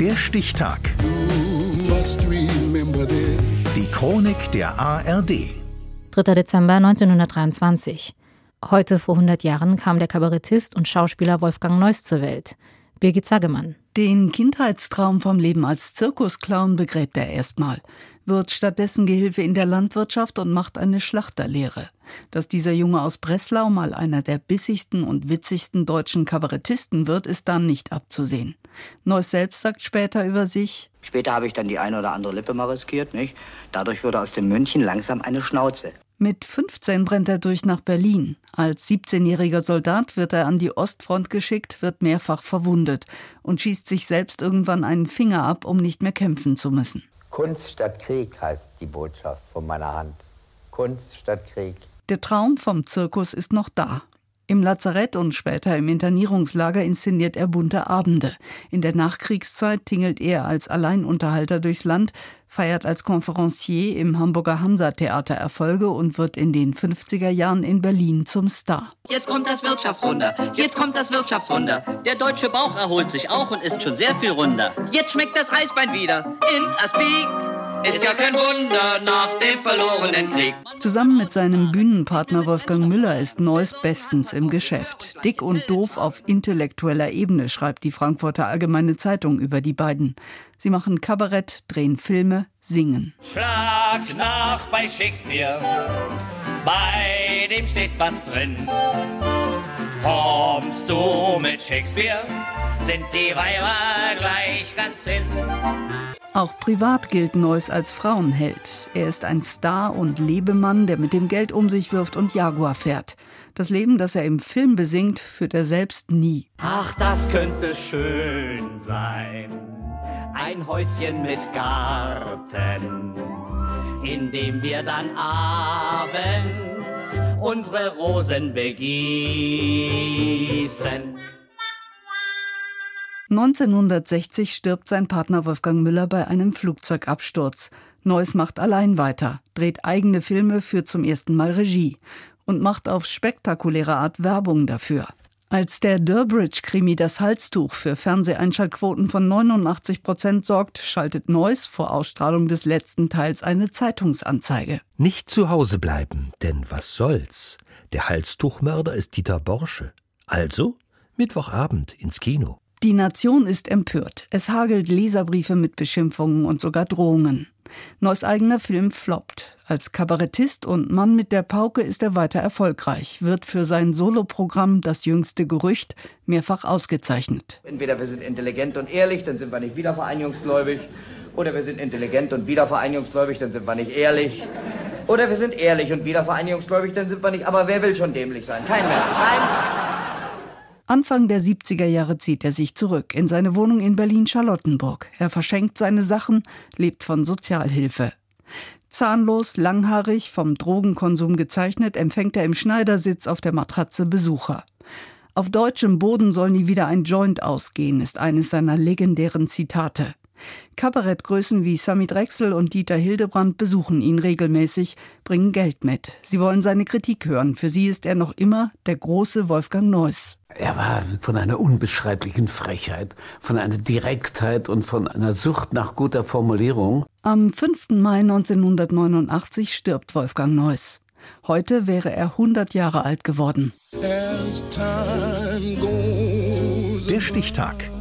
Der Stichtag. Die Chronik der ARD. 3. Dezember 1923. Heute vor 100 Jahren kam der Kabarettist und Schauspieler Wolfgang Neuss zur Welt. Birgit Zagemann. Den Kindheitstraum vom Leben als Zirkusclown begräbt er erstmal, wird stattdessen Gehilfe in der Landwirtschaft und macht eine Schlachterlehre. Dass dieser Junge aus Breslau mal einer der bissigsten und witzigsten deutschen Kabarettisten wird, ist dann nicht abzusehen. Neuss selbst sagt später über sich, Später habe ich dann die eine oder andere Lippe mal riskiert, nicht? Dadurch wurde aus dem München langsam eine Schnauze. Mit 15 brennt er durch nach Berlin. Als 17-jähriger Soldat wird er an die Ostfront geschickt, wird mehrfach verwundet und schießt sich selbst irgendwann einen Finger ab, um nicht mehr kämpfen zu müssen. Kunst statt Krieg heißt die Botschaft von meiner Hand. Kunst statt Krieg. Der Traum vom Zirkus ist noch da. Im Lazarett und später im Internierungslager inszeniert er bunte Abende. In der Nachkriegszeit tingelt er als Alleinunterhalter durchs Land, feiert als Konferencier im Hamburger Hansa-Theater Erfolge und wird in den 50er Jahren in Berlin zum Star. Jetzt kommt das Wirtschaftswunder. Jetzt kommt das Wirtschaftswunder. Der deutsche Bauch erholt sich auch und ist schon sehr viel runder. Jetzt schmeckt das Eisbein wieder in Aspik. Ist ja kein Wunder nach dem verlorenen Krieg. Zusammen mit seinem Bühnenpartner Wolfgang Müller ist Neuss bestens im Geschäft. Dick und doof auf intellektueller Ebene, schreibt die Frankfurter Allgemeine Zeitung über die beiden. Sie machen Kabarett, drehen Filme, singen. Schlag nach bei Shakespeare, bei dem steht was drin. Kommst du mit Shakespeare, sind die Weiber gleich ganz hin. Auch privat gilt Neuss als Frauenheld. Er ist ein Star und Lebemann, der mit dem Geld um sich wirft und Jaguar fährt. Das Leben, das er im Film besingt, führt er selbst nie. Ach, das könnte schön sein. Ein Häuschen mit Garten, in dem wir dann abends unsere Rosen begießen. 1960 stirbt sein Partner Wolfgang Müller bei einem Flugzeugabsturz. Neuss macht allein weiter, dreht eigene Filme, führt zum ersten Mal Regie und macht auf spektakuläre Art Werbung dafür. Als der Durbridge-Krimi das Halstuch für Fernseheinschaltquoten von 89 Prozent sorgt, schaltet Neuss vor Ausstrahlung des letzten Teils eine Zeitungsanzeige. Nicht zu Hause bleiben, denn was soll's? Der Halstuchmörder ist Dieter Borsche. Also Mittwochabend ins Kino. Die Nation ist empört. Es hagelt Leserbriefe mit Beschimpfungen und sogar Drohungen. Neuss eigener Film floppt. Als Kabarettist und Mann mit der Pauke ist er weiter erfolgreich, wird für sein Soloprogramm Das jüngste Gerücht mehrfach ausgezeichnet. Entweder wir sind intelligent und ehrlich, dann sind wir nicht wiedervereinigungsgläubig. Oder wir sind intelligent und wiedervereinigungsgläubig, dann sind wir nicht ehrlich. Oder wir sind ehrlich und wiedervereinigungsgläubig, dann sind wir nicht. Aber wer will schon dämlich sein? Kein Mensch. Nein. Anfang der 70er Jahre zieht er sich zurück in seine Wohnung in Berlin-Charlottenburg. Er verschenkt seine Sachen, lebt von Sozialhilfe. Zahnlos, langhaarig, vom Drogenkonsum gezeichnet, empfängt er im Schneidersitz auf der Matratze Besucher. Auf deutschem Boden soll nie wieder ein Joint ausgehen, ist eines seiner legendären Zitate. Kabarettgrößen wie Sami Drechsel und Dieter Hildebrand besuchen ihn regelmäßig, bringen Geld mit. Sie wollen seine Kritik hören. Für sie ist er noch immer der große Wolfgang Neuss. Er war von einer unbeschreiblichen Frechheit, von einer Direktheit und von einer Sucht nach guter Formulierung. Am 5. Mai 1989 stirbt Wolfgang Neuss. Heute wäre er 100 Jahre alt geworden. Der Stichtag.